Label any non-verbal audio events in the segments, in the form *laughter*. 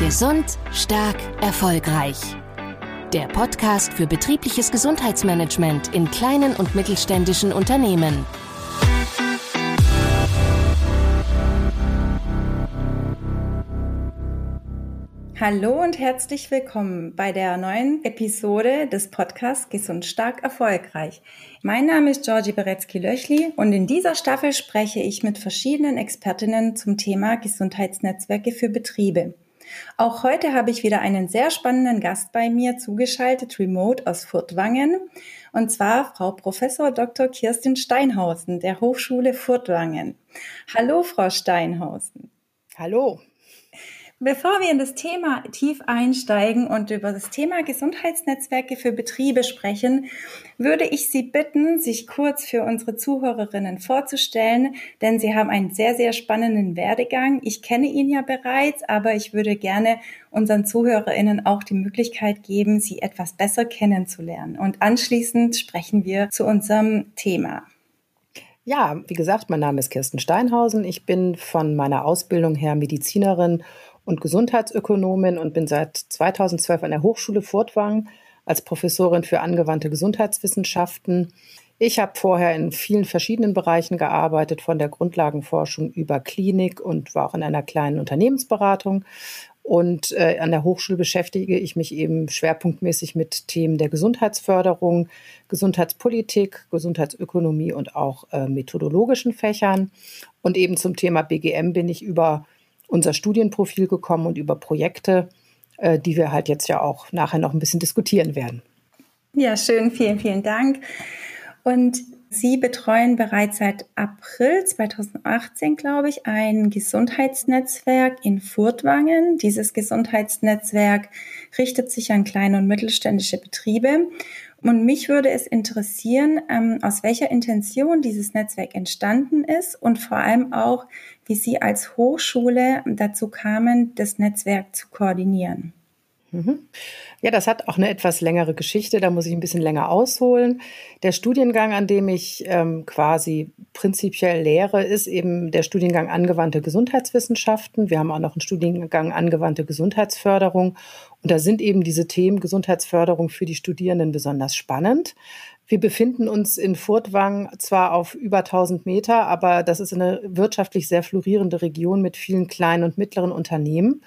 Gesund, stark, erfolgreich. Der Podcast für betriebliches Gesundheitsmanagement in kleinen und mittelständischen Unternehmen. Hallo und herzlich willkommen bei der neuen Episode des Podcasts Gesund stark erfolgreich. Mein Name ist Georgie Beretzky-Löchli und in dieser Staffel spreche ich mit verschiedenen Expertinnen zum Thema Gesundheitsnetzwerke für Betriebe. Auch heute habe ich wieder einen sehr spannenden Gast bei mir zugeschaltet, remote aus Furtwangen, und zwar Frau Professor Dr. Kirstin Steinhausen der Hochschule Furtwangen. Hallo, Frau Steinhausen. Hallo. Bevor wir in das Thema tief einsteigen und über das Thema Gesundheitsnetzwerke für Betriebe sprechen, würde ich Sie bitten, sich kurz für unsere Zuhörerinnen vorzustellen, denn Sie haben einen sehr, sehr spannenden Werdegang. Ich kenne ihn ja bereits, aber ich würde gerne unseren Zuhörerinnen auch die Möglichkeit geben, Sie etwas besser kennenzulernen. Und anschließend sprechen wir zu unserem Thema. Ja, wie gesagt, mein Name ist Kirsten Steinhausen. Ich bin von meiner Ausbildung her Medizinerin und Gesundheitsökonomin und bin seit 2012 an der Hochschule Furtwangen als Professorin für angewandte Gesundheitswissenschaften. Ich habe vorher in vielen verschiedenen Bereichen gearbeitet, von der Grundlagenforschung über Klinik und war auch in einer kleinen Unternehmensberatung. Und äh, an der Hochschule beschäftige ich mich eben schwerpunktmäßig mit Themen der Gesundheitsförderung, Gesundheitspolitik, Gesundheitsökonomie und auch äh, methodologischen Fächern. Und eben zum Thema BGM bin ich über unser Studienprofil gekommen und über Projekte, äh, die wir halt jetzt ja auch nachher noch ein bisschen diskutieren werden. Ja, schön, vielen, vielen Dank. Und Sie betreuen bereits seit April 2018, glaube ich, ein Gesundheitsnetzwerk in Furtwangen. Dieses Gesundheitsnetzwerk richtet sich an kleine und mittelständische Betriebe und mich würde es interessieren, ähm, aus welcher Intention dieses Netzwerk entstanden ist und vor allem auch, wie Sie als Hochschule dazu kamen, das Netzwerk zu koordinieren. Mhm. Ja, das hat auch eine etwas längere Geschichte, da muss ich ein bisschen länger ausholen. Der Studiengang, an dem ich ähm, quasi prinzipiell lehre, ist eben der Studiengang angewandte Gesundheitswissenschaften. Wir haben auch noch einen Studiengang angewandte Gesundheitsförderung. Und da sind eben diese Themen Gesundheitsförderung für die Studierenden besonders spannend. Wir befinden uns in Furtwang zwar auf über 1000 Meter, aber das ist eine wirtschaftlich sehr florierende Region mit vielen kleinen und mittleren Unternehmen.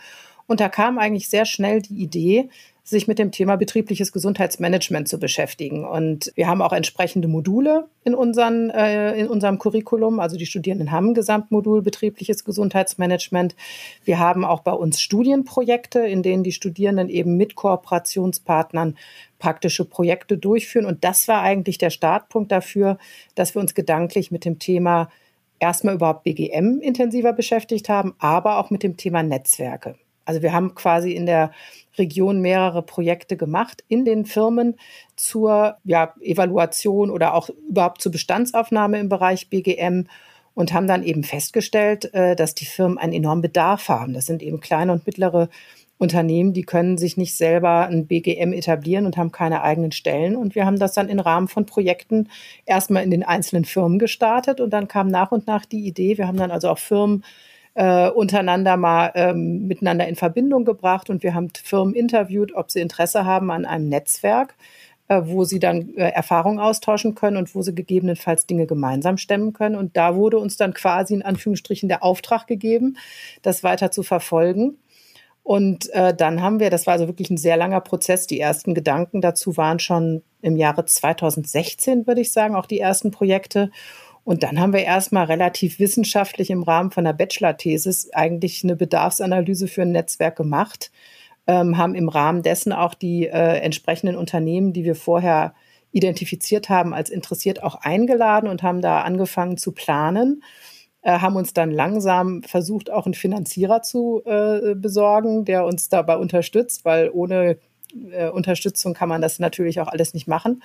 Und da kam eigentlich sehr schnell die Idee, sich mit dem Thema betriebliches Gesundheitsmanagement zu beschäftigen. Und wir haben auch entsprechende Module in, unseren, äh, in unserem Curriculum. Also die Studierenden haben ein Gesamtmodul betriebliches Gesundheitsmanagement. Wir haben auch bei uns Studienprojekte, in denen die Studierenden eben mit Kooperationspartnern praktische Projekte durchführen. Und das war eigentlich der Startpunkt dafür, dass wir uns gedanklich mit dem Thema erstmal überhaupt BGM intensiver beschäftigt haben, aber auch mit dem Thema Netzwerke. Also wir haben quasi in der Region mehrere Projekte gemacht in den Firmen zur ja, Evaluation oder auch überhaupt zur Bestandsaufnahme im Bereich BGM und haben dann eben festgestellt, äh, dass die Firmen einen enormen Bedarf haben. Das sind eben kleine und mittlere Unternehmen, die können sich nicht selber ein BGM etablieren und haben keine eigenen Stellen. Und wir haben das dann im Rahmen von Projekten erstmal in den einzelnen Firmen gestartet und dann kam nach und nach die Idee. Wir haben dann also auch Firmen äh, untereinander mal ähm, miteinander in Verbindung gebracht und wir haben Firmen interviewt, ob sie Interesse haben an einem Netzwerk, äh, wo sie dann äh, Erfahrungen austauschen können und wo sie gegebenenfalls Dinge gemeinsam stemmen können. Und da wurde uns dann quasi in Anführungsstrichen der Auftrag gegeben, das weiter zu verfolgen. Und äh, dann haben wir, das war also wirklich ein sehr langer Prozess. Die ersten Gedanken dazu waren schon im Jahre 2016, würde ich sagen, auch die ersten Projekte. Und dann haben wir erstmal relativ wissenschaftlich im Rahmen von der Bachelor-Thesis eigentlich eine Bedarfsanalyse für ein Netzwerk gemacht, ähm, haben im Rahmen dessen auch die äh, entsprechenden Unternehmen, die wir vorher identifiziert haben, als interessiert auch eingeladen und haben da angefangen zu planen, äh, haben uns dann langsam versucht, auch einen Finanzierer zu äh, besorgen, der uns dabei unterstützt, weil ohne äh, Unterstützung kann man das natürlich auch alles nicht machen.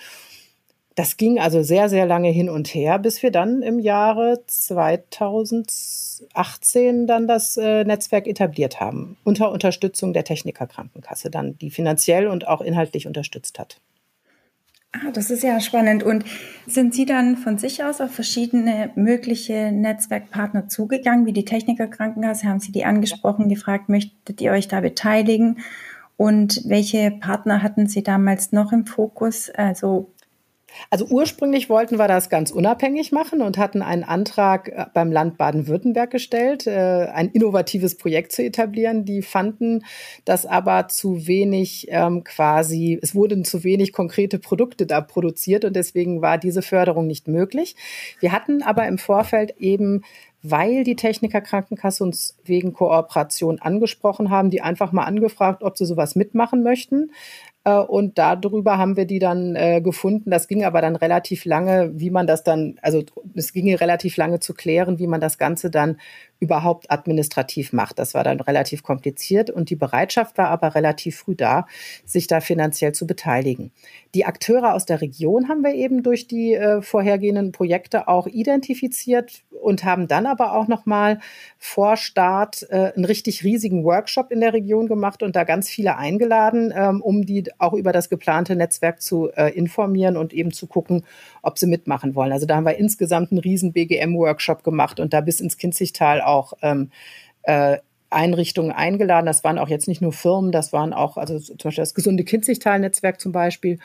Das ging also sehr, sehr lange hin und her, bis wir dann im Jahre 2018 dann das äh, Netzwerk etabliert haben, unter Unterstützung der Technikerkrankenkasse dann, die finanziell und auch inhaltlich unterstützt hat. Ah, das ist ja spannend. Und sind Sie dann von sich aus auf verschiedene mögliche Netzwerkpartner zugegangen, wie die Techniker Krankenkasse? Haben Sie die angesprochen, gefragt, möchtet ihr euch da beteiligen? Und welche Partner hatten Sie damals noch im Fokus? Also also ursprünglich wollten wir das ganz unabhängig machen und hatten einen Antrag äh, beim Land Baden-Württemberg gestellt, äh, ein innovatives Projekt zu etablieren. Die fanden, dass aber zu wenig ähm, quasi, es wurden zu wenig konkrete Produkte da produziert und deswegen war diese Förderung nicht möglich. Wir hatten aber im Vorfeld eben weil die Techniker Krankenkasse uns wegen Kooperation angesprochen haben, die einfach mal angefragt, ob sie sowas mitmachen möchten. Äh, und darüber haben wir die dann äh, gefunden. Das ging aber dann relativ lange, wie man das dann, also es ging relativ lange zu klären, wie man das Ganze dann überhaupt administrativ macht. Das war dann relativ kompliziert und die Bereitschaft war aber relativ früh da, sich da finanziell zu beteiligen. Die Akteure aus der Region haben wir eben durch die äh, vorhergehenden Projekte auch identifiziert und haben dann aber auch noch mal vor Start äh, einen richtig riesigen Workshop in der Region gemacht und da ganz viele eingeladen, ähm, um die auch über das geplante Netzwerk zu äh, informieren und eben zu gucken, ob sie mitmachen wollen. Also da haben wir insgesamt einen riesen BGM-Workshop gemacht und da bis ins Kinzigtal auch ähm, äh, Einrichtungen eingeladen. Das waren auch jetzt nicht nur Firmen, das waren auch, also zum Beispiel das gesunde Kinzigtal-Netzwerk zum Beispiel.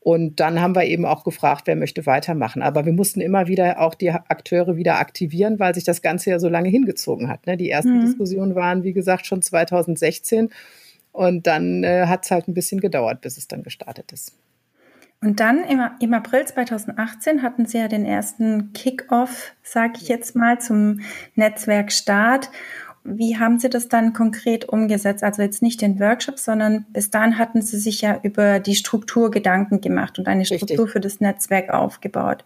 Und dann haben wir eben auch gefragt, wer möchte weitermachen. Aber wir mussten immer wieder auch die Akteure wieder aktivieren, weil sich das Ganze ja so lange hingezogen hat. Ne? Die ersten mhm. Diskussionen waren, wie gesagt, schon 2016. Und dann äh, hat es halt ein bisschen gedauert, bis es dann gestartet ist. Und dann im, im April 2018 hatten Sie ja den ersten Kick-off, sage ich jetzt mal, zum Netzwerkstart. Wie haben Sie das dann konkret umgesetzt? Also jetzt nicht den Workshop, sondern bis dahin hatten Sie sich ja über die Struktur Gedanken gemacht und eine Struktur Richtig. für das Netzwerk aufgebaut.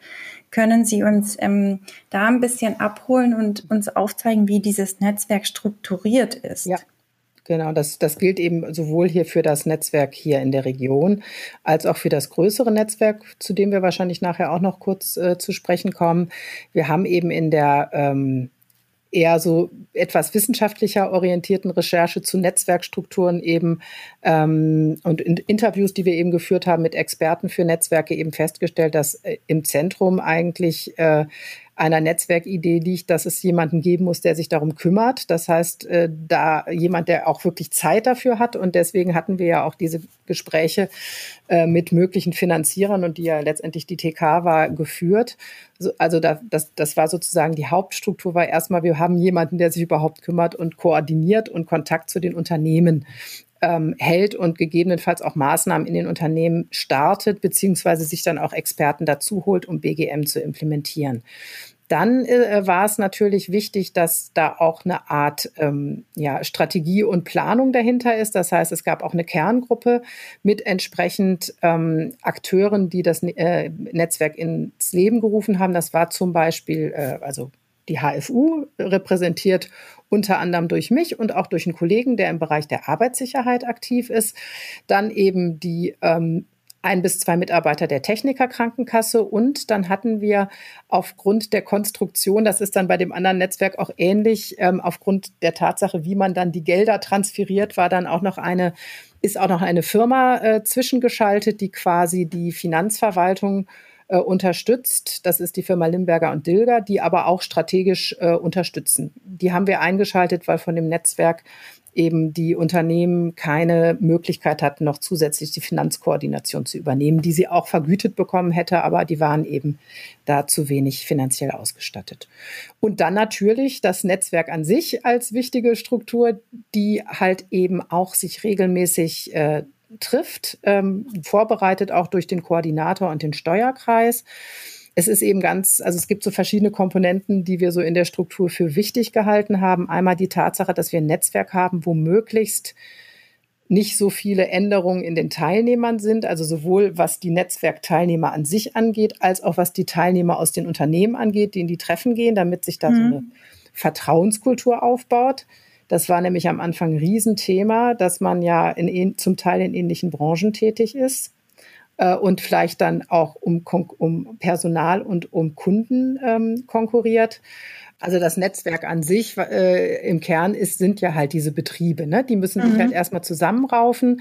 Können Sie uns ähm, da ein bisschen abholen und uns aufzeigen, wie dieses Netzwerk strukturiert ist? Ja. Genau, das, das gilt eben sowohl hier für das Netzwerk hier in der Region als auch für das größere Netzwerk, zu dem wir wahrscheinlich nachher auch noch kurz äh, zu sprechen kommen. Wir haben eben in der ähm, eher so etwas wissenschaftlicher orientierten Recherche zu Netzwerkstrukturen eben ähm, und in Interviews, die wir eben geführt haben mit Experten für Netzwerke, eben festgestellt, dass äh, im Zentrum eigentlich äh, einer Netzwerkidee liegt, dass es jemanden geben muss, der sich darum kümmert. Das heißt, äh, da jemand, der auch wirklich Zeit dafür hat. Und deswegen hatten wir ja auch diese Gespräche äh, mit möglichen Finanzierern und die ja letztendlich die TK war, geführt. Also da, das, das war sozusagen die Hauptstruktur, war erstmal, wir haben jemanden, der sich überhaupt kümmert und koordiniert und Kontakt zu den Unternehmen ähm, hält und gegebenenfalls auch Maßnahmen in den Unternehmen startet, beziehungsweise sich dann auch Experten dazu holt, um BGM zu implementieren. Dann äh, war es natürlich wichtig, dass da auch eine Art ähm, ja, Strategie und Planung dahinter ist. Das heißt, es gab auch eine Kerngruppe mit entsprechend ähm, Akteuren, die das äh, Netzwerk ins Leben gerufen haben. Das war zum Beispiel, äh, also die HFU repräsentiert unter anderem durch mich und auch durch einen Kollegen, der im Bereich der Arbeitssicherheit aktiv ist. Dann eben die ähm, ein bis zwei Mitarbeiter der Technikerkrankenkasse und dann hatten wir aufgrund der Konstruktion, das ist dann bei dem anderen Netzwerk auch ähnlich, ähm, aufgrund der Tatsache, wie man dann die Gelder transferiert, war dann auch noch eine, ist auch noch eine Firma äh, zwischengeschaltet, die quasi die Finanzverwaltung äh, unterstützt. Das ist die Firma Limberger und Dilger, die aber auch strategisch äh, unterstützen. Die haben wir eingeschaltet, weil von dem Netzwerk eben die Unternehmen keine Möglichkeit hatten, noch zusätzlich die Finanzkoordination zu übernehmen, die sie auch vergütet bekommen hätte, aber die waren eben da zu wenig finanziell ausgestattet. Und dann natürlich das Netzwerk an sich als wichtige Struktur, die halt eben auch sich regelmäßig äh, trifft, ähm, vorbereitet auch durch den Koordinator und den Steuerkreis. Es ist eben ganz, also es gibt so verschiedene Komponenten, die wir so in der Struktur für wichtig gehalten haben. Einmal die Tatsache, dass wir ein Netzwerk haben, wo möglichst nicht so viele Änderungen in den Teilnehmern sind, also sowohl was die Netzwerkteilnehmer an sich angeht, als auch was die Teilnehmer aus den Unternehmen angeht, die in die Treffen gehen, damit sich da mhm. so eine Vertrauenskultur aufbaut. Das war nämlich am Anfang ein Riesenthema, dass man ja in, zum Teil in ähnlichen Branchen tätig ist äh, und vielleicht dann auch um, um Personal und um Kunden ähm, konkurriert. Also das Netzwerk an sich äh, im Kern ist, sind ja halt diese Betriebe, ne? Die müssen sich mhm. halt erstmal zusammenraufen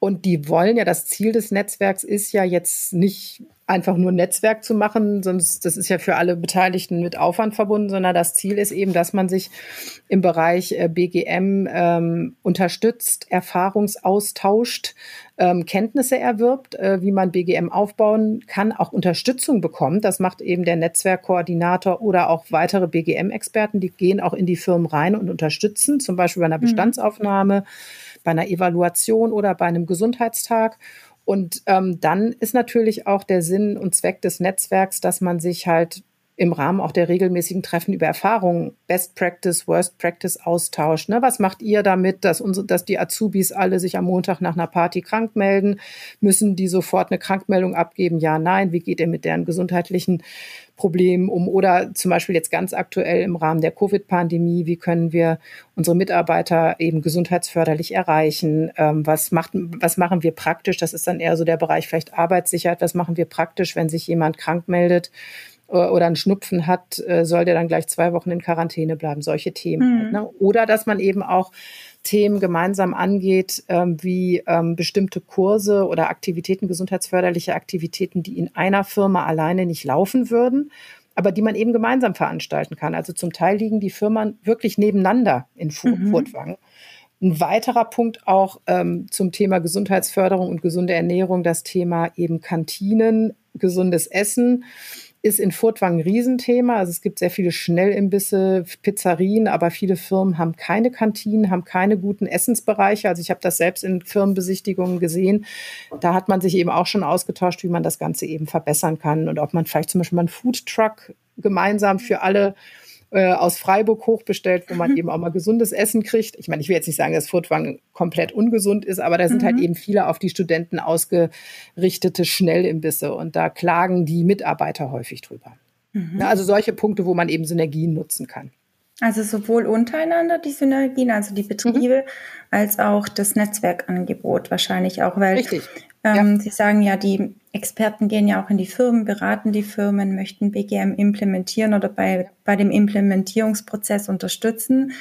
Und die wollen ja, das Ziel des Netzwerks ist ja jetzt nicht einfach nur Netzwerk zu machen, sonst das ist ja für alle Beteiligten mit Aufwand verbunden, sondern das Ziel ist eben, dass man sich im Bereich äh, BGM ähm, unterstützt, Erfahrungsaustauscht, ähm, Kenntnisse erwirbt, äh, wie man BGM aufbauen kann, auch Unterstützung bekommt. Das macht eben der Netzwerkkoordinator oder auch weitere BGM-Experten, die gehen auch in die Firmen rein und unterstützen, zum Beispiel bei einer mhm. Bei einer Evaluation oder bei einem Gesundheitstag. Und ähm, dann ist natürlich auch der Sinn und Zweck des Netzwerks, dass man sich halt im Rahmen auch der regelmäßigen Treffen über Erfahrungen, Best Practice, Worst Practice austauscht. Ne? Was macht ihr damit, dass, unsere, dass die Azubis alle sich am Montag nach einer Party krank melden? Müssen die sofort eine Krankmeldung abgeben? Ja, nein. Wie geht ihr mit deren gesundheitlichen Problemen um? Oder zum Beispiel jetzt ganz aktuell im Rahmen der Covid-Pandemie, wie können wir unsere Mitarbeiter eben gesundheitsförderlich erreichen? Ähm, was, macht, was machen wir praktisch? Das ist dann eher so der Bereich vielleicht Arbeitssicherheit. Was machen wir praktisch, wenn sich jemand krank meldet? Oder einen Schnupfen hat, äh, soll der dann gleich zwei Wochen in Quarantäne bleiben. Solche Themen. Mhm. Halt, ne? Oder dass man eben auch Themen gemeinsam angeht, ähm, wie ähm, bestimmte Kurse oder Aktivitäten, gesundheitsförderliche Aktivitäten, die in einer Firma alleine nicht laufen würden, aber die man eben gemeinsam veranstalten kann. Also zum Teil liegen die Firmen wirklich nebeneinander in Fu mhm. Furtwangen. Ein weiterer Punkt auch ähm, zum Thema Gesundheitsförderung und gesunde Ernährung, das Thema eben Kantinen, gesundes Essen ist in Furtwang ein Riesenthema. Also es gibt sehr viele Schnellimbisse, Pizzerien, aber viele Firmen haben keine Kantinen, haben keine guten Essensbereiche. Also ich habe das selbst in Firmenbesichtigungen gesehen. Da hat man sich eben auch schon ausgetauscht, wie man das Ganze eben verbessern kann und ob man vielleicht zum Beispiel mal einen Foodtruck gemeinsam für alle äh, aus Freiburg hochbestellt, wo man mhm. eben auch mal gesundes Essen kriegt. Ich meine, ich will jetzt nicht sagen, dass Furtwang komplett ungesund ist, aber da sind halt mhm. halt eben viele auf die Studenten ausgerichtete Schnellimbisse und da klagen die Mitarbeiter häufig drüber. Mhm. also solche Punkte, wo man eben Synergien nutzen kann. Also sowohl untereinander die Synergien, also die Betriebe, mhm. als auch das Netzwerkangebot wahrscheinlich auch, weil Richtig. Ähm, ja. Sie sagen ja, die Experten gehen ja auch in die Firmen, beraten die Firmen, möchten BGM implementieren oder bei, bei dem Implementierungsprozess unterstützen.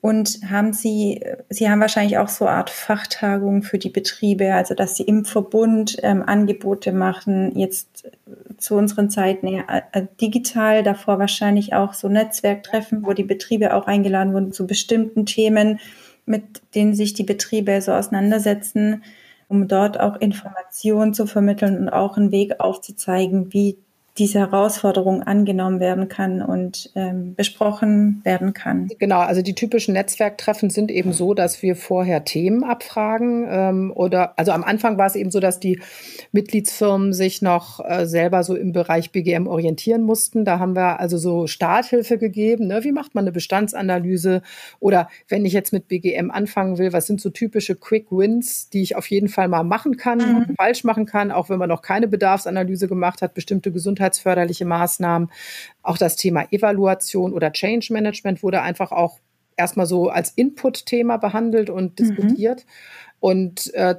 Und haben Sie, Sie haben wahrscheinlich auch so eine Art Fachtagungen für die Betriebe, also dass Sie im Verbund ähm, Angebote machen, jetzt zu unseren Zeiten eher äh, digital, davor wahrscheinlich auch so Netzwerktreffen, wo die Betriebe auch eingeladen wurden zu bestimmten Themen, mit denen sich die Betriebe so auseinandersetzen um dort auch Informationen zu vermitteln und auch einen Weg aufzuzeigen, wie diese Herausforderung angenommen werden kann und ähm, besprochen werden kann. Genau, also die typischen Netzwerktreffen sind eben so, dass wir vorher Themen abfragen ähm, oder also am Anfang war es eben so, dass die Mitgliedsfirmen sich noch äh, selber so im Bereich BGM orientieren mussten. Da haben wir also so Starthilfe gegeben. Ne? Wie macht man eine Bestandsanalyse? Oder wenn ich jetzt mit BGM anfangen will, was sind so typische Quick Wins, die ich auf jeden Fall mal machen kann, mhm. falsch machen kann, auch wenn man noch keine Bedarfsanalyse gemacht hat, bestimmte gesundheitsförderliche Maßnahmen. Auch das Thema Evaluation oder Change Management wurde einfach auch erstmal so als Input-Thema behandelt und mhm. diskutiert. Mhm. Und äh,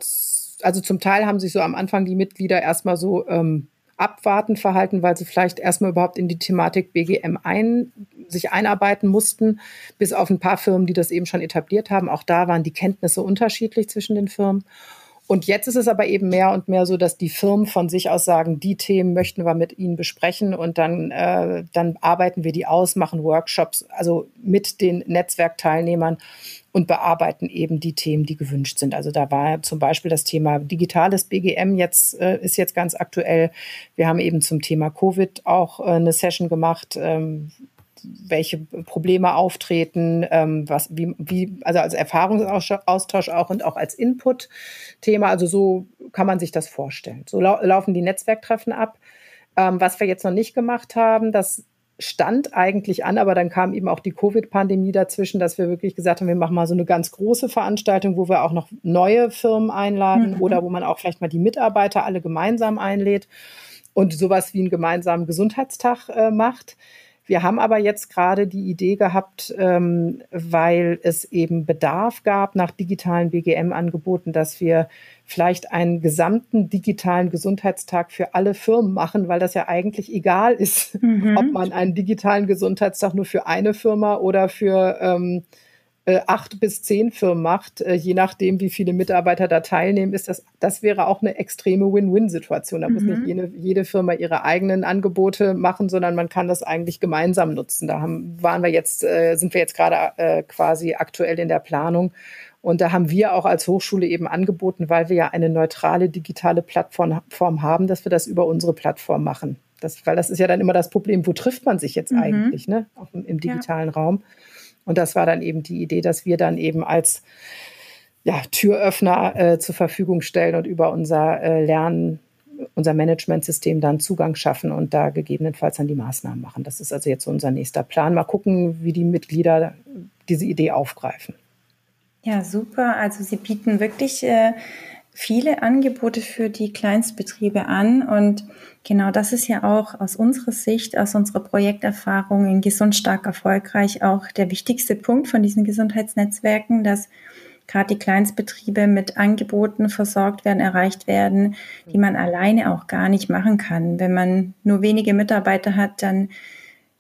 also zum Teil haben sich so am Anfang die Mitglieder erstmal so ähm, abwartend verhalten, weil sie vielleicht erstmal überhaupt in die Thematik BGM ein, sich einarbeiten mussten, bis auf ein paar Firmen, die das eben schon etabliert haben. Auch da waren die Kenntnisse unterschiedlich zwischen den Firmen. Und jetzt ist es aber eben mehr und mehr so, dass die Firmen von sich aus sagen, die Themen möchten wir mit ihnen besprechen und dann, äh, dann arbeiten wir die aus, machen Workshops, also mit den Netzwerkteilnehmern und bearbeiten eben die Themen, die gewünscht sind. Also da war zum Beispiel das Thema digitales BGM jetzt äh, ist jetzt ganz aktuell. Wir haben eben zum Thema Covid auch äh, eine Session gemacht. Ähm, welche Probleme auftreten, ähm, was, wie, wie, also als Erfahrungsaustausch auch und auch als Input-Thema. Also so kann man sich das vorstellen. So lau laufen die Netzwerktreffen ab. Ähm, was wir jetzt noch nicht gemacht haben, das stand eigentlich an, aber dann kam eben auch die Covid-Pandemie dazwischen, dass wir wirklich gesagt haben, wir machen mal so eine ganz große Veranstaltung, wo wir auch noch neue Firmen einladen mhm. oder wo man auch vielleicht mal die Mitarbeiter alle gemeinsam einlädt und sowas wie einen gemeinsamen Gesundheitstag äh, macht. Wir haben aber jetzt gerade die Idee gehabt, ähm, weil es eben Bedarf gab nach digitalen BGM-Angeboten, dass wir vielleicht einen gesamten digitalen Gesundheitstag für alle Firmen machen, weil das ja eigentlich egal ist, *laughs* mhm. ob man einen digitalen Gesundheitstag nur für eine Firma oder für ähm, äh, acht bis zehn Firmen macht, äh, je nachdem, wie viele Mitarbeiter da teilnehmen, ist das, das wäre auch eine extreme Win-Win-Situation. Da mhm. muss nicht mhm. jede, jede Firma ihre eigenen Angebote machen, sondern man kann das eigentlich gemeinsam nutzen. Da haben, waren wir jetzt, äh, sind wir jetzt gerade äh, quasi aktuell in der Planung. Und da haben wir auch als Hochschule eben angeboten, weil wir ja eine neutrale digitale Plattform haben, dass wir das über unsere Plattform machen. Das, weil das ist ja dann immer das Problem, wo trifft man sich jetzt mhm. eigentlich, ne? Auch im, im digitalen ja. Raum. Und das war dann eben die Idee, dass wir dann eben als ja, Türöffner äh, zur Verfügung stellen und über unser äh, Lernen, unser Managementsystem dann Zugang schaffen und da gegebenenfalls dann die Maßnahmen machen. Das ist also jetzt unser nächster Plan. Mal gucken, wie die Mitglieder diese Idee aufgreifen. Ja, super. Also Sie bieten wirklich äh, viele Angebote für die Kleinstbetriebe an und genau das ist ja auch aus unserer Sicht, aus unserer Projekterfahrung in Gesund stark erfolgreich auch der wichtigste Punkt von diesen Gesundheitsnetzwerken, dass gerade die Kleinstbetriebe mit Angeboten versorgt werden, erreicht werden, die man alleine auch gar nicht machen kann. Wenn man nur wenige Mitarbeiter hat, dann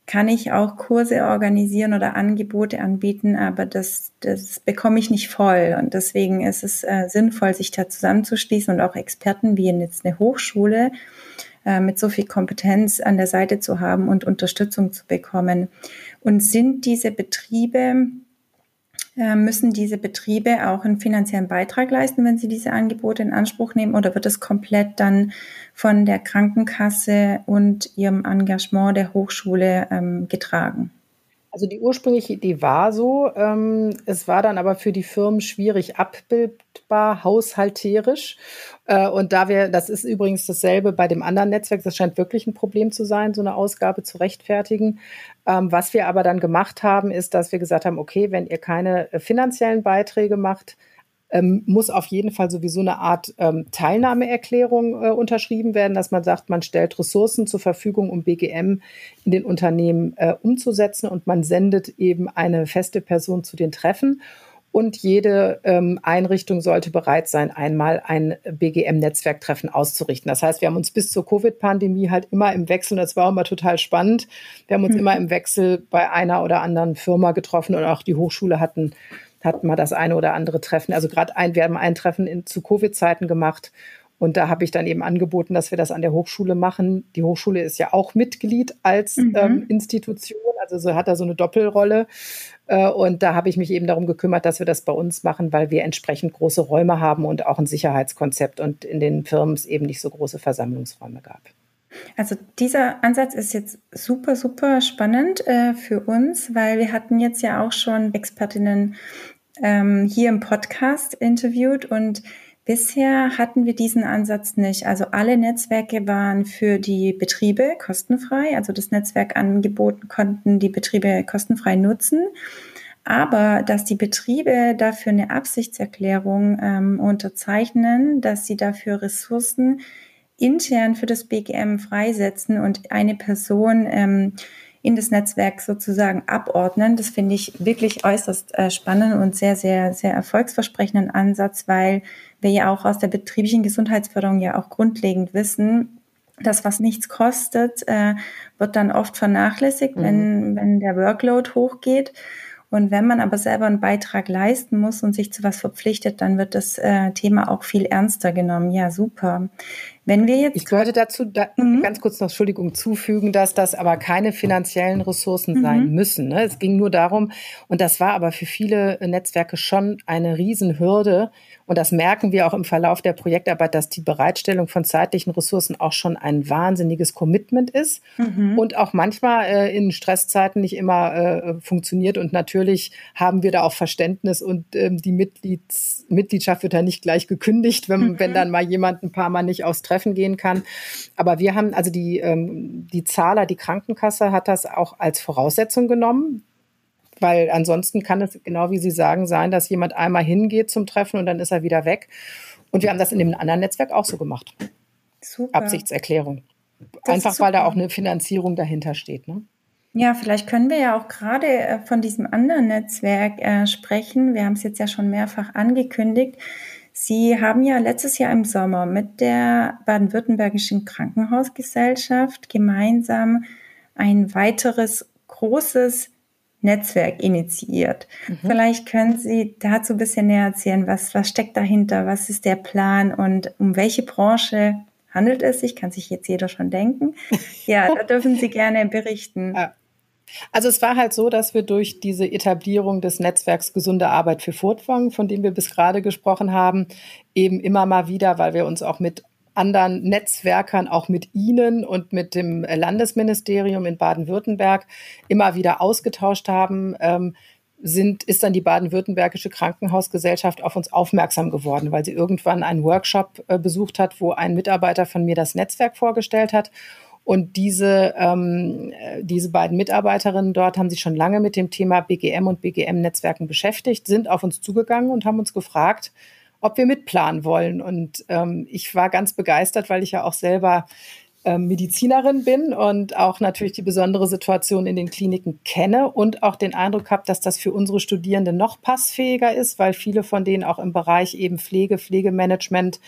kann ich auch Kurse organisieren oder Angebote anbieten, aber das, das bekomme ich nicht voll. Und deswegen ist es äh, sinnvoll, sich da zusammenzuschließen und auch Experten wie jetzt eine Hochschule äh, mit so viel Kompetenz an der Seite zu haben und Unterstützung zu bekommen. Und sind diese Betriebe äh, müssen diese Betriebe auch einen finanziellen Beitrag leisten, wenn sie diese Angebote in Anspruch nehmen, oder wird es komplett dann von der Krankenkasse und ihrem Engagement der Hochschule ähm, getragen? Also die ursprüngliche Idee war so, ähm, es war dann aber für die Firmen schwierig abbildbar, haushalterisch. Äh, und da wir, das ist übrigens dasselbe bei dem anderen Netzwerk, das scheint wirklich ein Problem zu sein, so eine Ausgabe zu rechtfertigen. Ähm, was wir aber dann gemacht haben, ist, dass wir gesagt haben, okay, wenn ihr keine äh, finanziellen Beiträge macht, ähm, muss auf jeden Fall sowieso eine Art ähm, Teilnahmeerklärung äh, unterschrieben werden, dass man sagt, man stellt Ressourcen zur Verfügung, um BGM in den Unternehmen äh, umzusetzen und man sendet eben eine feste Person zu den Treffen. Und jede ähm, Einrichtung sollte bereit sein, einmal ein BGM-Netzwerktreffen auszurichten. Das heißt, wir haben uns bis zur Covid-Pandemie halt immer im Wechsel, und das war auch immer total spannend, wir haben uns mhm. immer im Wechsel bei einer oder anderen Firma getroffen und auch die Hochschule hatten hat mal das eine oder andere Treffen. Also gerade ein, wir haben ein Treffen in, zu Covid-Zeiten gemacht und da habe ich dann eben angeboten, dass wir das an der Hochschule machen. Die Hochschule ist ja auch Mitglied als mhm. ähm, Institution, also so hat er so eine Doppelrolle. Äh, und da habe ich mich eben darum gekümmert, dass wir das bei uns machen, weil wir entsprechend große Räume haben und auch ein Sicherheitskonzept und in den Firmen es eben nicht so große Versammlungsräume gab. Also dieser Ansatz ist jetzt super, super spannend äh, für uns, weil wir hatten jetzt ja auch schon Expertinnen ähm, hier im Podcast interviewt und bisher hatten wir diesen Ansatz nicht. Also alle Netzwerke waren für die Betriebe kostenfrei, also das Netzwerk angeboten konnten die Betriebe kostenfrei nutzen. Aber dass die Betriebe dafür eine Absichtserklärung ähm, unterzeichnen, dass sie dafür Ressourcen intern für das BGM freisetzen und eine Person ähm, in das Netzwerk sozusagen abordnen. Das finde ich wirklich äußerst äh, spannend und sehr, sehr, sehr erfolgsversprechenden Ansatz, weil wir ja auch aus der betrieblichen Gesundheitsförderung ja auch grundlegend wissen, das, was nichts kostet, äh, wird dann oft vernachlässigt, mhm. wenn, wenn der Workload hochgeht. Und wenn man aber selber einen Beitrag leisten muss und sich zu was verpflichtet, dann wird das äh, Thema auch viel ernster genommen. Ja, super. Wenn wir jetzt. Ich wollte dazu da mhm. ganz kurz noch Entschuldigung zufügen, dass das aber keine finanziellen Ressourcen mhm. sein müssen. Ne? Es ging nur darum, und das war aber für viele Netzwerke schon eine Riesenhürde, und das merken wir auch im Verlauf der Projektarbeit, dass die Bereitstellung von zeitlichen Ressourcen auch schon ein wahnsinniges Commitment ist mhm. und auch manchmal äh, in Stresszeiten nicht immer äh, funktioniert. Und natürlich haben wir da auch Verständnis und ähm, die Mitglieds Mitgliedschaft wird da nicht gleich gekündigt, wenn, mhm. wenn dann mal jemand ein paar Mal nicht aufs Treffen gehen kann. Aber wir haben, also die, ähm, die Zahler, die Krankenkasse hat das auch als Voraussetzung genommen weil ansonsten kann es genau wie Sie sagen sein, dass jemand einmal hingeht zum Treffen und dann ist er wieder weg. Und wir haben das in dem anderen Netzwerk auch so gemacht. Super. Absichtserklärung. Das Einfach weil da auch eine Finanzierung dahinter steht. Ne? Ja, vielleicht können wir ja auch gerade äh, von diesem anderen Netzwerk äh, sprechen. Wir haben es jetzt ja schon mehrfach angekündigt. Sie haben ja letztes Jahr im Sommer mit der Baden-Württembergischen Krankenhausgesellschaft gemeinsam ein weiteres großes Netzwerk initiiert. Mhm. Vielleicht können Sie dazu ein bisschen näher erzählen, was, was steckt dahinter, was ist der Plan und um welche Branche handelt es sich? Kann sich jetzt jeder schon denken. *laughs* Ja, da dürfen Sie gerne berichten. Ja. Also es war halt so, dass wir durch diese Etablierung des Netzwerks Gesunde Arbeit für Furtwang, von dem wir bis gerade gesprochen haben, eben immer mal wieder, weil wir uns auch mit anderen Netzwerkern, auch mit Ihnen und mit dem Landesministerium in Baden-Württemberg immer wieder ausgetauscht haben, ähm, sind, ist dann die baden-württembergische Krankenhausgesellschaft auf uns aufmerksam geworden, weil sie irgendwann einen Workshop äh, besucht hat, wo ein Mitarbeiter von mir das Netzwerk vorgestellt hat. Und diese, ähm, äh, diese beiden Mitarbeiterinnen dort haben sich schon lange mit dem Thema BGM und BGM-Netzwerken beschäftigt, sind auf uns zugegangen und haben uns gefragt, ob wir mitplanen wollen. Und ähm, ich war ganz begeistert, weil ich ja auch selber ähm, Medizinerin bin und auch natürlich die besondere Situation in den Kliniken kenne und auch den Eindruck habe, dass das für unsere Studierenden noch passfähiger ist, weil viele von denen auch im Bereich eben Pflege, Pflegemanagement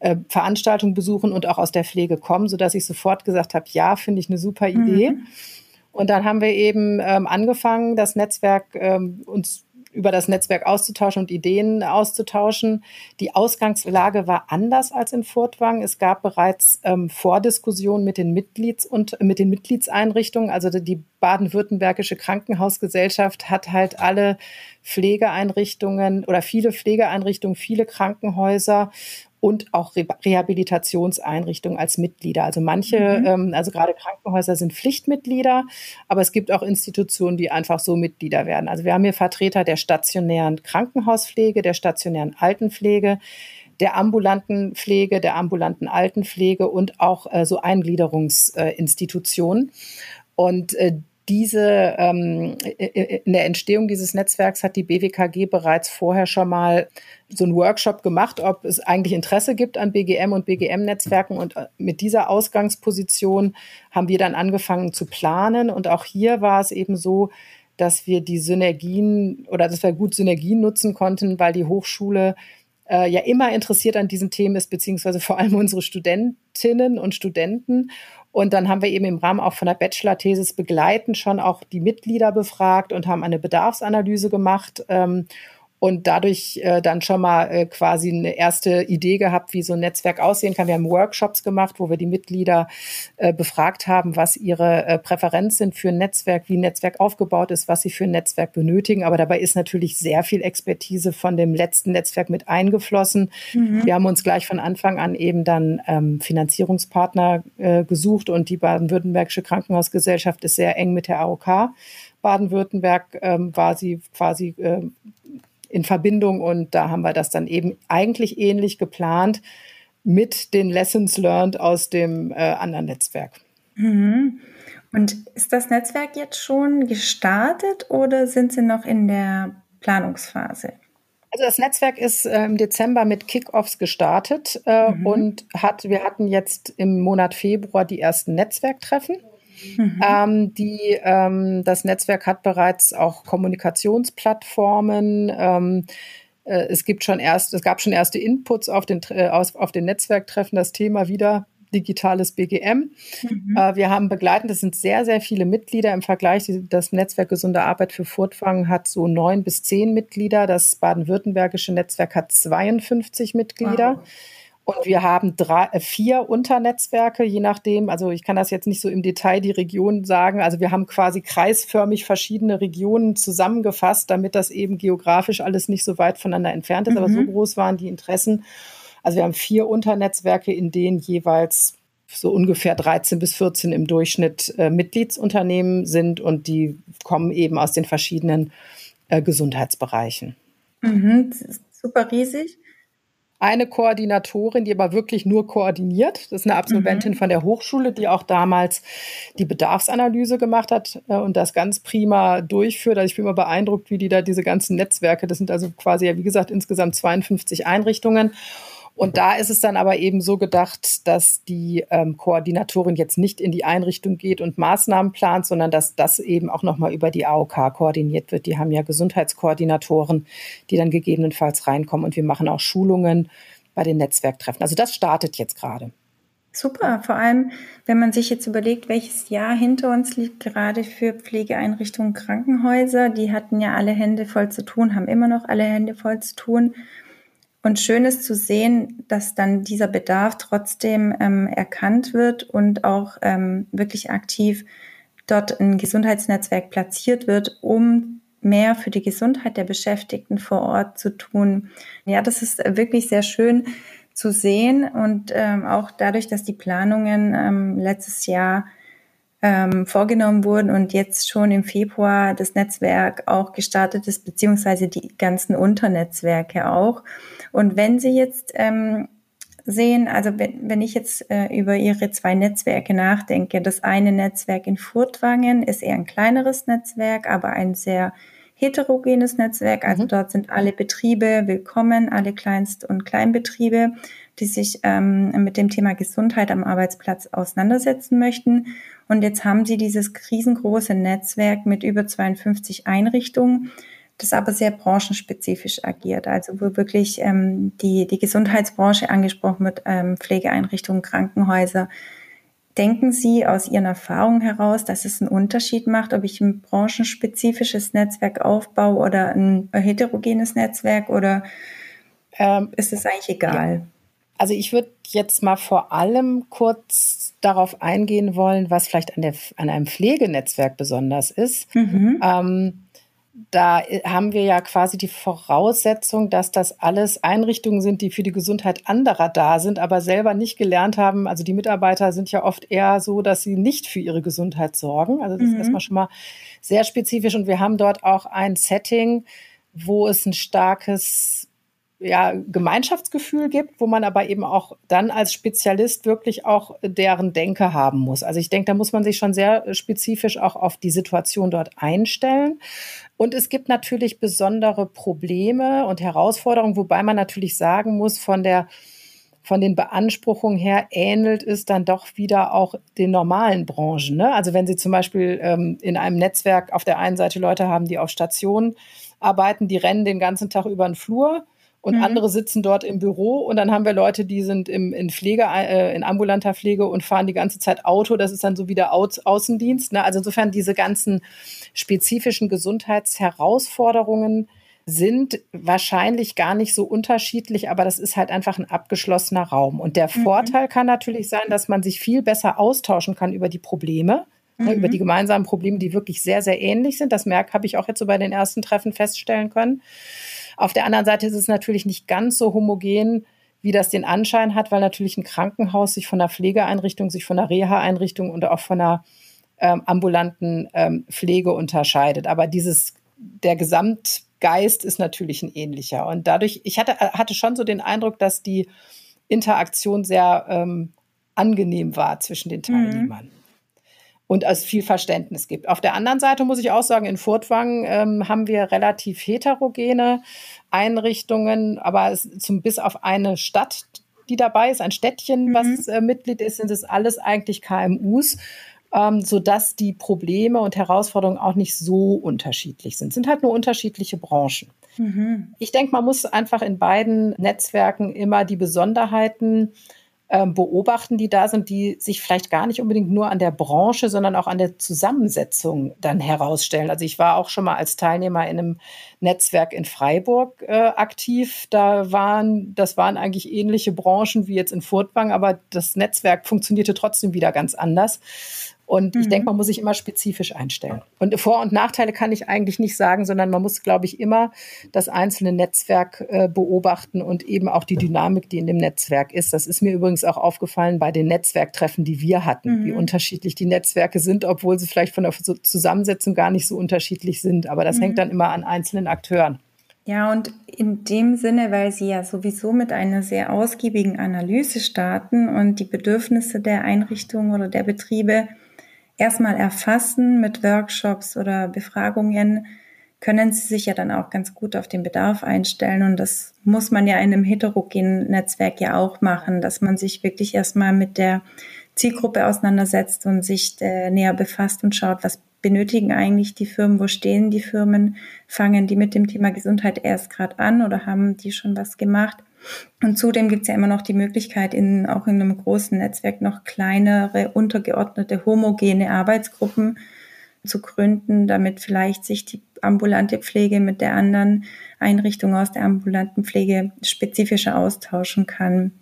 äh, Veranstaltungen besuchen und auch aus der Pflege kommen, sodass ich sofort gesagt habe, ja, finde ich eine super Idee. Mhm. Und dann haben wir eben ähm, angefangen, das Netzwerk ähm, uns über das Netzwerk auszutauschen und Ideen auszutauschen. Die Ausgangslage war anders als in Furtwang. Es gab bereits ähm, Vordiskussionen mit den Mitglieds und mit den Mitgliedseinrichtungen. Also die baden-württembergische Krankenhausgesellschaft hat halt alle Pflegeeinrichtungen oder viele Pflegeeinrichtungen, viele Krankenhäuser und auch Re Rehabilitationseinrichtungen als Mitglieder. Also manche, mhm. ähm, also gerade Krankenhäuser sind Pflichtmitglieder, aber es gibt auch Institutionen, die einfach so Mitglieder werden. Also wir haben hier Vertreter der stationären Krankenhauspflege, der stationären Altenpflege, der ambulanten Pflege, der ambulanten Altenpflege und auch äh, so Eingliederungsinstitutionen. Und äh, diese, ähm, in der Entstehung dieses Netzwerks hat die BWKG bereits vorher schon mal so einen Workshop gemacht, ob es eigentlich Interesse gibt an BGM und BGM-Netzwerken. Und äh, mit dieser Ausgangsposition haben wir dann angefangen zu planen. Und auch hier war es eben so, dass wir die Synergien oder dass wir gut Synergien nutzen konnten, weil die Hochschule äh, ja immer interessiert an diesen Themen ist, beziehungsweise vor allem unsere Studentinnen und Studenten. Und dann haben wir eben im Rahmen auch von der Bachelor-Thesis begleitend schon auch die Mitglieder befragt und haben eine Bedarfsanalyse gemacht. Ähm, und dadurch äh, dann schon mal äh, quasi eine erste Idee gehabt, wie so ein Netzwerk aussehen kann. Wir haben Workshops gemacht, wo wir die Mitglieder äh, befragt haben, was ihre äh, Präferenz sind für ein Netzwerk, wie ein Netzwerk aufgebaut ist, was sie für ein Netzwerk benötigen. Aber dabei ist natürlich sehr viel Expertise von dem letzten Netzwerk mit eingeflossen. Mhm. Wir haben uns gleich von Anfang an eben dann ähm, Finanzierungspartner äh, gesucht und die baden-württembergische Krankenhausgesellschaft ist sehr eng mit der AOK. Baden-Württemberg ähm, war sie quasi äh, in Verbindung und da haben wir das dann eben eigentlich ähnlich geplant mit den Lessons learned aus dem äh, anderen Netzwerk. Mhm. Und ist das Netzwerk jetzt schon gestartet oder sind Sie noch in der Planungsphase? Also das Netzwerk ist äh, im Dezember mit Kickoffs gestartet äh, mhm. und hat, wir hatten jetzt im Monat Februar die ersten Netzwerktreffen. Mhm. Ähm, die, ähm, das Netzwerk hat bereits auch Kommunikationsplattformen. Ähm, äh, es gibt schon erst, es gab schon erste Inputs auf den, äh, aus, auf den Netzwerktreffen, das Thema wieder digitales BGM. Mhm. Äh, wir haben begleitend, das sind sehr, sehr viele Mitglieder im Vergleich. Das Netzwerk Gesunde Arbeit für Furtwang hat so neun bis zehn Mitglieder. Das baden-württembergische Netzwerk hat 52 Mitglieder. Wow. Und wir haben drei, äh, vier Unternetzwerke, je nachdem. Also ich kann das jetzt nicht so im Detail die Region sagen. Also wir haben quasi kreisförmig verschiedene Regionen zusammengefasst, damit das eben geografisch alles nicht so weit voneinander entfernt ist. Mhm. Aber so mhm. groß waren die Interessen. Also wir haben vier Unternetzwerke, in denen jeweils so ungefähr 13 bis 14 im Durchschnitt äh, Mitgliedsunternehmen sind und die kommen eben aus den verschiedenen äh, Gesundheitsbereichen. Mhm, super riesig eine Koordinatorin, die aber wirklich nur koordiniert. Das ist eine Absolventin mhm. von der Hochschule, die auch damals die Bedarfsanalyse gemacht hat äh, und das ganz prima durchführt. Also ich bin immer beeindruckt, wie die da diese ganzen Netzwerke, das sind also quasi, ja, wie gesagt, insgesamt 52 Einrichtungen. Und da ist es dann aber eben so gedacht, dass die ähm, Koordinatorin jetzt nicht in die Einrichtung geht und Maßnahmen plant, sondern dass das eben auch nochmal über die AOK koordiniert wird. Die haben ja Gesundheitskoordinatoren, die dann gegebenenfalls reinkommen. Und wir machen auch Schulungen bei den Netzwerktreffen. Also das startet jetzt gerade. Super, vor allem, wenn man sich jetzt überlegt, welches Jahr hinter uns liegt, gerade für Pflegeeinrichtungen, Krankenhäuser, die hatten ja alle Hände voll zu tun, haben immer noch alle Hände voll zu tun. Und schön ist zu sehen, dass dann dieser Bedarf trotzdem ähm, erkannt wird und auch ähm, wirklich aktiv dort ein Gesundheitsnetzwerk platziert wird, um mehr für die Gesundheit der Beschäftigten vor Ort zu tun. Ja, das ist wirklich sehr schön zu sehen und ähm, auch dadurch, dass die Planungen ähm, letztes Jahr ähm, vorgenommen wurden und jetzt schon im Februar das Netzwerk auch gestartet ist, beziehungsweise die ganzen Unternetzwerke auch. Und wenn Sie jetzt ähm, sehen, also wenn, wenn ich jetzt äh, über Ihre zwei Netzwerke nachdenke, das eine Netzwerk in Furtwangen ist eher ein kleineres Netzwerk, aber ein sehr heterogenes Netzwerk. Also mhm. dort sind alle Betriebe willkommen, alle Kleinst- und Kleinbetriebe, die sich ähm, mit dem Thema Gesundheit am Arbeitsplatz auseinandersetzen möchten. Und jetzt haben sie dieses riesengroße Netzwerk mit über 52 Einrichtungen, das aber sehr branchenspezifisch agiert. Also wo wirklich ähm, die, die Gesundheitsbranche angesprochen wird, ähm, Pflegeeinrichtungen, Krankenhäuser, Denken Sie aus Ihren Erfahrungen heraus, dass es einen Unterschied macht, ob ich ein branchenspezifisches Netzwerk aufbaue oder ein heterogenes Netzwerk oder ähm, ist es eigentlich egal? Also ich würde jetzt mal vor allem kurz darauf eingehen wollen, was vielleicht an, der, an einem Pflegenetzwerk besonders ist. Mhm. Ähm, da äh, haben wir ja quasi die Voraussetzung, dass das alles Einrichtungen sind, die für die Gesundheit anderer da sind, aber selber nicht gelernt haben. Also die Mitarbeiter sind ja oft eher so, dass sie nicht für ihre Gesundheit sorgen. Also das mhm. ist erstmal schon mal sehr spezifisch. Und wir haben dort auch ein Setting, wo es ein starkes ja, Gemeinschaftsgefühl gibt, wo man aber eben auch dann als Spezialist wirklich auch deren Denke haben muss. Also ich denke, da muss man sich schon sehr spezifisch auch auf die Situation dort einstellen. Und es gibt natürlich besondere Probleme und Herausforderungen, wobei man natürlich sagen muss, von der von den Beanspruchungen her ähnelt es dann doch wieder auch den normalen Branchen. Ne? Also wenn Sie zum Beispiel ähm, in einem Netzwerk auf der einen Seite Leute haben, die auf Stationen arbeiten, die rennen den ganzen Tag über den Flur und mhm. andere sitzen dort im Büro und dann haben wir Leute, die sind im, in Pflege, äh, in ambulanter Pflege und fahren die ganze Zeit Auto. Das ist dann so wie der Au Außendienst. Ne? Also insofern diese ganzen spezifischen Gesundheitsherausforderungen sind wahrscheinlich gar nicht so unterschiedlich, aber das ist halt einfach ein abgeschlossener Raum. Und der mhm. Vorteil kann natürlich sein, dass man sich viel besser austauschen kann über die Probleme, ne, mhm. über die gemeinsamen Probleme, die wirklich sehr, sehr ähnlich sind. Das merk habe ich auch jetzt so bei den ersten Treffen feststellen können. Auf der anderen Seite ist es natürlich nicht ganz so homogen, wie das den Anschein hat, weil natürlich ein Krankenhaus sich von einer Pflegeeinrichtung, sich von einer Reha-Einrichtung und auch von einer ähm, ambulanten ähm, Pflege unterscheidet. Aber dieses, der Gesamtgeist ist natürlich ein ähnlicher. Und dadurch, ich hatte, hatte schon so den Eindruck, dass die Interaktion sehr ähm, angenehm war zwischen den mhm. Teilnehmern. Mhm und es viel Verständnis gibt. Auf der anderen Seite muss ich auch sagen, in Furtwangen ähm, haben wir relativ heterogene Einrichtungen, aber es, zum, bis auf eine Stadt, die dabei ist, ein Städtchen, mhm. was äh, Mitglied ist, sind es alles eigentlich KMUs. Ähm, sodass die Probleme und Herausforderungen auch nicht so unterschiedlich sind. Sind halt nur unterschiedliche Branchen. Mhm. Ich denke, man muss einfach in beiden Netzwerken immer die Besonderheiten ähm, beobachten, die da sind, die sich vielleicht gar nicht unbedingt nur an der Branche, sondern auch an der Zusammensetzung dann herausstellen. Also ich war auch schon mal als Teilnehmer in einem Netzwerk in Freiburg äh, aktiv. Da waren, das waren eigentlich ähnliche Branchen wie jetzt in Furtwang, aber das Netzwerk funktionierte trotzdem wieder ganz anders. Und mhm. ich denke, man muss sich immer spezifisch einstellen. Und Vor- und Nachteile kann ich eigentlich nicht sagen, sondern man muss, glaube ich, immer das einzelne Netzwerk äh, beobachten und eben auch die Dynamik, die in dem Netzwerk ist. Das ist mir übrigens auch aufgefallen bei den Netzwerktreffen, die wir hatten, mhm. wie unterschiedlich die Netzwerke sind, obwohl sie vielleicht von der Zusammensetzung gar nicht so unterschiedlich sind. Aber das mhm. hängt dann immer an einzelnen Akteuren. Ja, und in dem Sinne, weil Sie ja sowieso mit einer sehr ausgiebigen Analyse starten und die Bedürfnisse der Einrichtungen oder der Betriebe erstmal erfassen mit Workshops oder Befragungen, können Sie sich ja dann auch ganz gut auf den Bedarf einstellen. Und das muss man ja in einem heterogenen Netzwerk ja auch machen, dass man sich wirklich erstmal mit der Zielgruppe auseinandersetzt und sich äh, näher befasst und schaut, was benötigen eigentlich die Firmen, wo stehen die Firmen, fangen die mit dem Thema Gesundheit erst gerade an oder haben die schon was gemacht. Und zudem gibt es ja immer noch die Möglichkeit, in, auch in einem großen Netzwerk noch kleinere, untergeordnete, homogene Arbeitsgruppen zu gründen, damit vielleicht sich die ambulante Pflege mit der anderen Einrichtung aus der ambulanten Pflege spezifischer austauschen kann.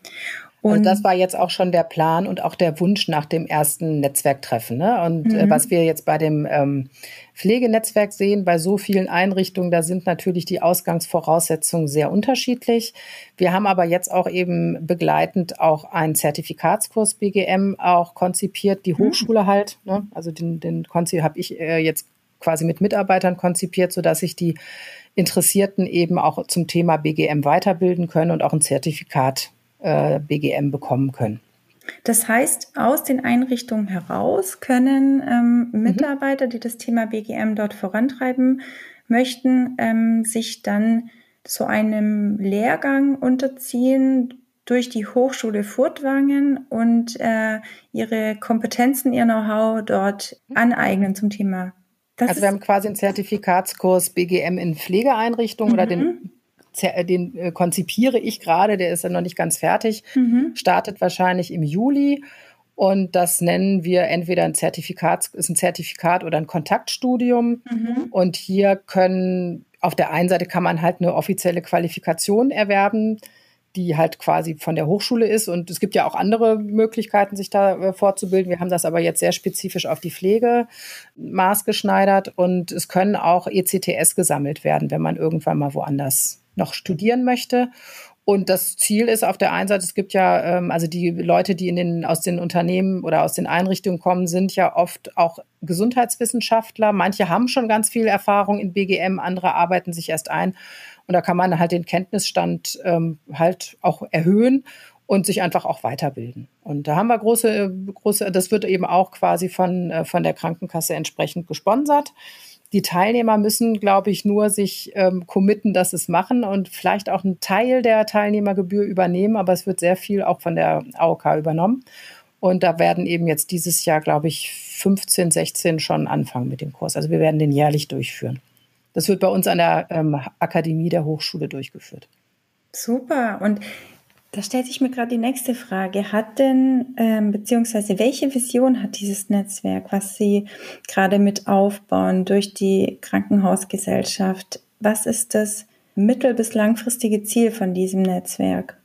Und also das war jetzt auch schon der Plan und auch der Wunsch nach dem ersten Netzwerktreffen. Ne? Und äh, mhm. was wir jetzt bei dem ähm, Pflegenetzwerk sehen, bei so vielen Einrichtungen, da sind natürlich die Ausgangsvoraussetzungen sehr unterschiedlich. Wir haben aber jetzt auch eben begleitend auch einen Zertifikatskurs BGM auch konzipiert, die mhm. Hochschule halt. Ne? Also den, den Konzi habe ich äh, jetzt quasi mit Mitarbeitern konzipiert, sodass sich die Interessierten eben auch zum Thema BGM weiterbilden können und auch ein Zertifikat äh, BGM bekommen können. Das heißt, aus den Einrichtungen heraus können ähm, mhm. Mitarbeiter, die das Thema BGM dort vorantreiben möchten, ähm, sich dann zu einem Lehrgang unterziehen durch die Hochschule Furtwangen und äh, ihre Kompetenzen, ihr Know-how dort mhm. aneignen zum Thema. Das also wir haben quasi einen Zertifikatskurs BGM in Pflegeeinrichtungen mhm. oder den mhm. Den äh, konzipiere ich gerade, der ist ja noch nicht ganz fertig, mhm. startet wahrscheinlich im Juli. Und das nennen wir entweder ein Zertifikat, ist ein Zertifikat oder ein Kontaktstudium. Mhm. Und hier können, auf der einen Seite kann man halt eine offizielle Qualifikation erwerben, die halt quasi von der Hochschule ist. Und es gibt ja auch andere Möglichkeiten, sich da äh, fortzubilden. Wir haben das aber jetzt sehr spezifisch auf die Pflege maßgeschneidert. Und es können auch ECTS gesammelt werden, wenn man irgendwann mal woanders noch studieren möchte. Und das Ziel ist auf der einen Seite, es gibt ja, ähm, also die Leute, die in den, aus den Unternehmen oder aus den Einrichtungen kommen, sind ja oft auch Gesundheitswissenschaftler. Manche haben schon ganz viel Erfahrung in BGM, andere arbeiten sich erst ein. Und da kann man halt den Kenntnisstand ähm, halt auch erhöhen und sich einfach auch weiterbilden. Und da haben wir große, große, das wird eben auch quasi von, äh, von der Krankenkasse entsprechend gesponsert. Die Teilnehmer müssen, glaube ich, nur sich ähm, committen, dass es machen und vielleicht auch einen Teil der Teilnehmergebühr übernehmen, aber es wird sehr viel auch von der AOK übernommen. Und da werden eben jetzt dieses Jahr, glaube ich, 15, 16 schon anfangen mit dem Kurs. Also wir werden den jährlich durchführen. Das wird bei uns an der ähm, Akademie der Hochschule durchgeführt. Super. Und da stellt sich mir gerade die nächste Frage. Hat denn, ähm, beziehungsweise welche Vision hat dieses Netzwerk, was Sie gerade mit aufbauen durch die Krankenhausgesellschaft? Was ist das mittel- bis langfristige Ziel von diesem Netzwerk?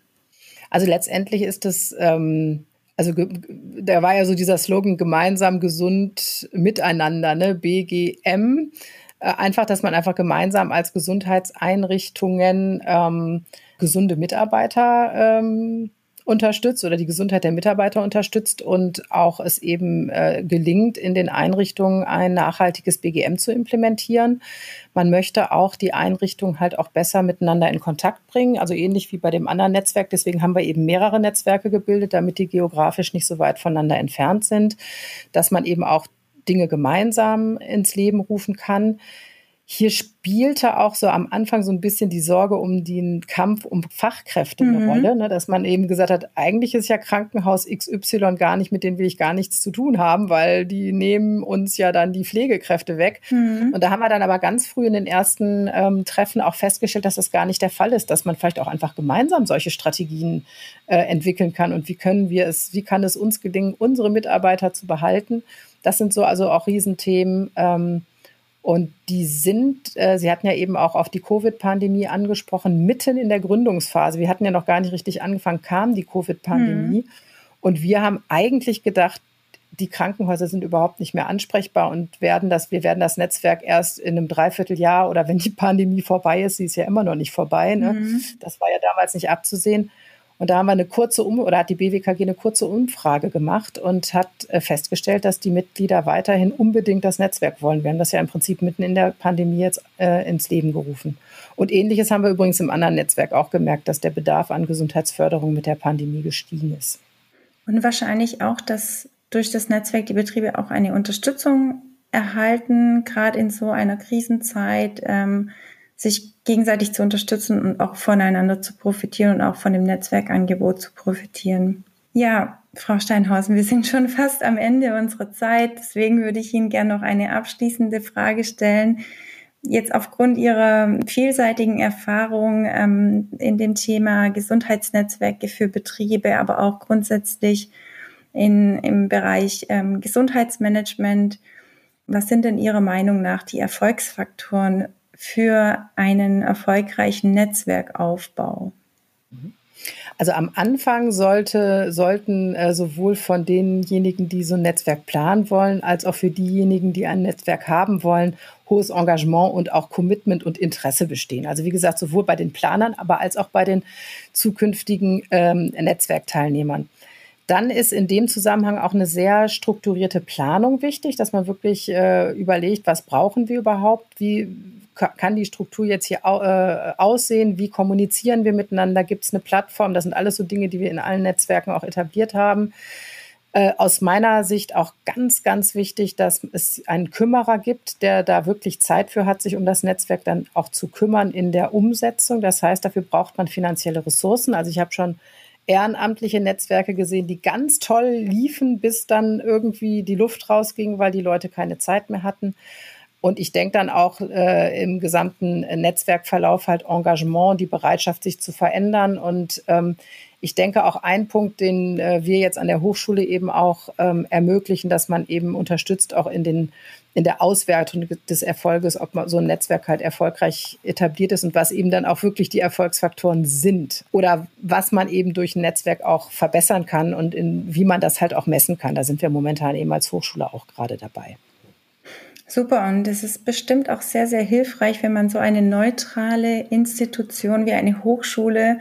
Also letztendlich ist es, ähm, also da war ja so dieser Slogan gemeinsam gesund miteinander, ne? BGM. Äh, einfach, dass man einfach gemeinsam als Gesundheitseinrichtungen ähm, gesunde Mitarbeiter ähm, unterstützt oder die Gesundheit der Mitarbeiter unterstützt und auch es eben äh, gelingt, in den Einrichtungen ein nachhaltiges BGM zu implementieren. Man möchte auch die Einrichtungen halt auch besser miteinander in Kontakt bringen, also ähnlich wie bei dem anderen Netzwerk. Deswegen haben wir eben mehrere Netzwerke gebildet, damit die geografisch nicht so weit voneinander entfernt sind, dass man eben auch Dinge gemeinsam ins Leben rufen kann. Hier spielte auch so am Anfang so ein bisschen die Sorge um den Kampf um Fachkräfte eine mhm. Rolle, ne? dass man eben gesagt hat, eigentlich ist ja Krankenhaus XY gar nicht, mit denen will ich gar nichts zu tun haben, weil die nehmen uns ja dann die Pflegekräfte weg. Mhm. Und da haben wir dann aber ganz früh in den ersten ähm, Treffen auch festgestellt, dass das gar nicht der Fall ist, dass man vielleicht auch einfach gemeinsam solche Strategien äh, entwickeln kann und wie können wir es, wie kann es uns gelingen, unsere Mitarbeiter zu behalten. Das sind so also auch Riesenthemen. Ähm, und die sind, äh, Sie hatten ja eben auch auf die Covid-Pandemie angesprochen, mitten in der Gründungsphase. Wir hatten ja noch gar nicht richtig angefangen, kam die Covid-Pandemie. Mhm. Und wir haben eigentlich gedacht, die Krankenhäuser sind überhaupt nicht mehr ansprechbar und werden das, wir werden das Netzwerk erst in einem Dreivierteljahr oder wenn die Pandemie vorbei ist, sie ist ja immer noch nicht vorbei. Ne? Mhm. Das war ja damals nicht abzusehen. Und da haben wir eine kurze um oder hat die BWKG eine kurze Umfrage gemacht und hat äh, festgestellt, dass die Mitglieder weiterhin unbedingt das Netzwerk wollen. Wir haben das ja im Prinzip mitten in der Pandemie jetzt äh, ins Leben gerufen. Und ähnliches haben wir übrigens im anderen Netzwerk auch gemerkt, dass der Bedarf an Gesundheitsförderung mit der Pandemie gestiegen ist. Und wahrscheinlich auch, dass durch das Netzwerk die Betriebe auch eine Unterstützung erhalten, gerade in so einer Krisenzeit. Ähm, sich gegenseitig zu unterstützen und auch voneinander zu profitieren und auch von dem Netzwerkangebot zu profitieren. Ja, Frau Steinhausen, wir sind schon fast am Ende unserer Zeit. Deswegen würde ich Ihnen gerne noch eine abschließende Frage stellen. Jetzt aufgrund Ihrer vielseitigen Erfahrung ähm, in dem Thema Gesundheitsnetzwerke für Betriebe, aber auch grundsätzlich in, im Bereich ähm, Gesundheitsmanagement, was sind denn Ihrer Meinung nach die Erfolgsfaktoren für einen erfolgreichen Netzwerkaufbau? Also am Anfang sollte, sollten äh, sowohl von denjenigen, die so ein Netzwerk planen wollen, als auch für diejenigen, die ein Netzwerk haben wollen, hohes Engagement und auch Commitment und Interesse bestehen. Also wie gesagt, sowohl bei den Planern, aber als auch bei den zukünftigen ähm, Netzwerkteilnehmern. Dann ist in dem Zusammenhang auch eine sehr strukturierte Planung wichtig, dass man wirklich äh, überlegt, was brauchen wir überhaupt, wie kann die Struktur jetzt hier äh, aussehen, wie kommunizieren wir miteinander, gibt es eine Plattform, das sind alles so Dinge, die wir in allen Netzwerken auch etabliert haben. Äh, aus meiner Sicht auch ganz, ganz wichtig, dass es einen Kümmerer gibt, der da wirklich Zeit für hat, sich um das Netzwerk dann auch zu kümmern in der Umsetzung. Das heißt, dafür braucht man finanzielle Ressourcen. Also ich habe schon ehrenamtliche Netzwerke gesehen, die ganz toll liefen, bis dann irgendwie die Luft rausging, weil die Leute keine Zeit mehr hatten. Und ich denke dann auch äh, im gesamten Netzwerkverlauf halt Engagement, die Bereitschaft, sich zu verändern. Und ähm, ich denke auch ein Punkt, den äh, wir jetzt an der Hochschule eben auch ähm, ermöglichen, dass man eben unterstützt, auch in den in der Auswertung des Erfolges, ob man so ein Netzwerk halt erfolgreich etabliert ist und was eben dann auch wirklich die Erfolgsfaktoren sind oder was man eben durch ein Netzwerk auch verbessern kann und in, wie man das halt auch messen kann. Da sind wir momentan eben als Hochschule auch gerade dabei. Super, und es ist bestimmt auch sehr, sehr hilfreich, wenn man so eine neutrale Institution wie eine Hochschule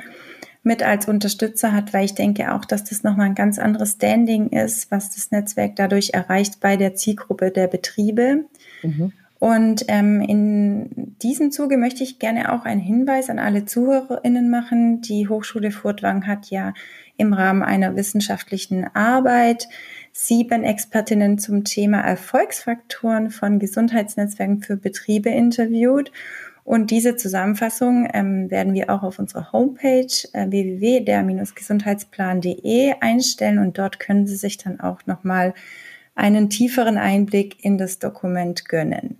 mit als Unterstützer hat, weil ich denke auch, dass das nochmal ein ganz anderes Standing ist, was das Netzwerk dadurch erreicht bei der Zielgruppe der Betriebe. Mhm. Und ähm, in diesem Zuge möchte ich gerne auch einen Hinweis an alle ZuhörerInnen machen. Die Hochschule Furtwang hat ja im Rahmen einer wissenschaftlichen Arbeit sieben Expertinnen zum Thema Erfolgsfaktoren von Gesundheitsnetzwerken für Betriebe interviewt. Und diese Zusammenfassung ähm, werden wir auch auf unserer Homepage äh, www.der-gesundheitsplan.de einstellen und dort können Sie sich dann auch nochmal einen tieferen Einblick in das Dokument gönnen.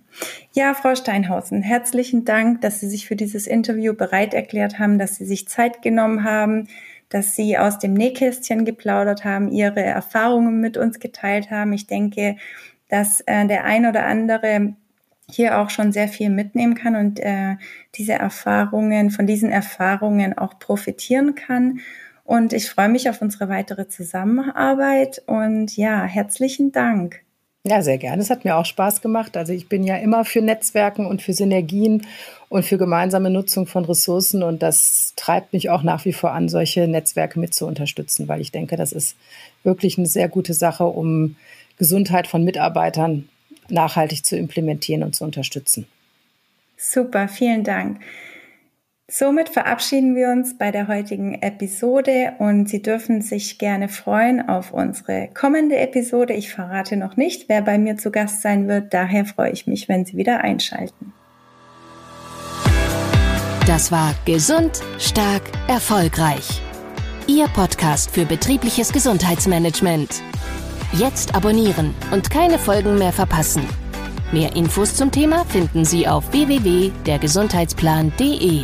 Ja, Frau Steinhausen, herzlichen Dank, dass Sie sich für dieses Interview bereit erklärt haben, dass Sie sich Zeit genommen haben, dass Sie aus dem Nähkästchen geplaudert haben, Ihre Erfahrungen mit uns geteilt haben. Ich denke, dass äh, der ein oder andere hier auch schon sehr viel mitnehmen kann und äh, diese Erfahrungen, von diesen Erfahrungen auch profitieren kann. Und ich freue mich auf unsere weitere Zusammenarbeit und ja, herzlichen Dank. Ja, sehr gerne. Es hat mir auch Spaß gemacht. Also ich bin ja immer für Netzwerken und für Synergien und für gemeinsame Nutzung von Ressourcen. Und das treibt mich auch nach wie vor an, solche Netzwerke mit zu unterstützen, weil ich denke, das ist wirklich eine sehr gute Sache, um Gesundheit von Mitarbeitern nachhaltig zu implementieren und zu unterstützen. Super, vielen Dank. Somit verabschieden wir uns bei der heutigen Episode und Sie dürfen sich gerne freuen auf unsere kommende Episode. Ich verrate noch nicht, wer bei mir zu Gast sein wird. Daher freue ich mich, wenn Sie wieder einschalten. Das war Gesund, Stark, Erfolgreich. Ihr Podcast für betriebliches Gesundheitsmanagement. Jetzt abonnieren und keine Folgen mehr verpassen. Mehr Infos zum Thema finden Sie auf www.dergesundheitsplan.de.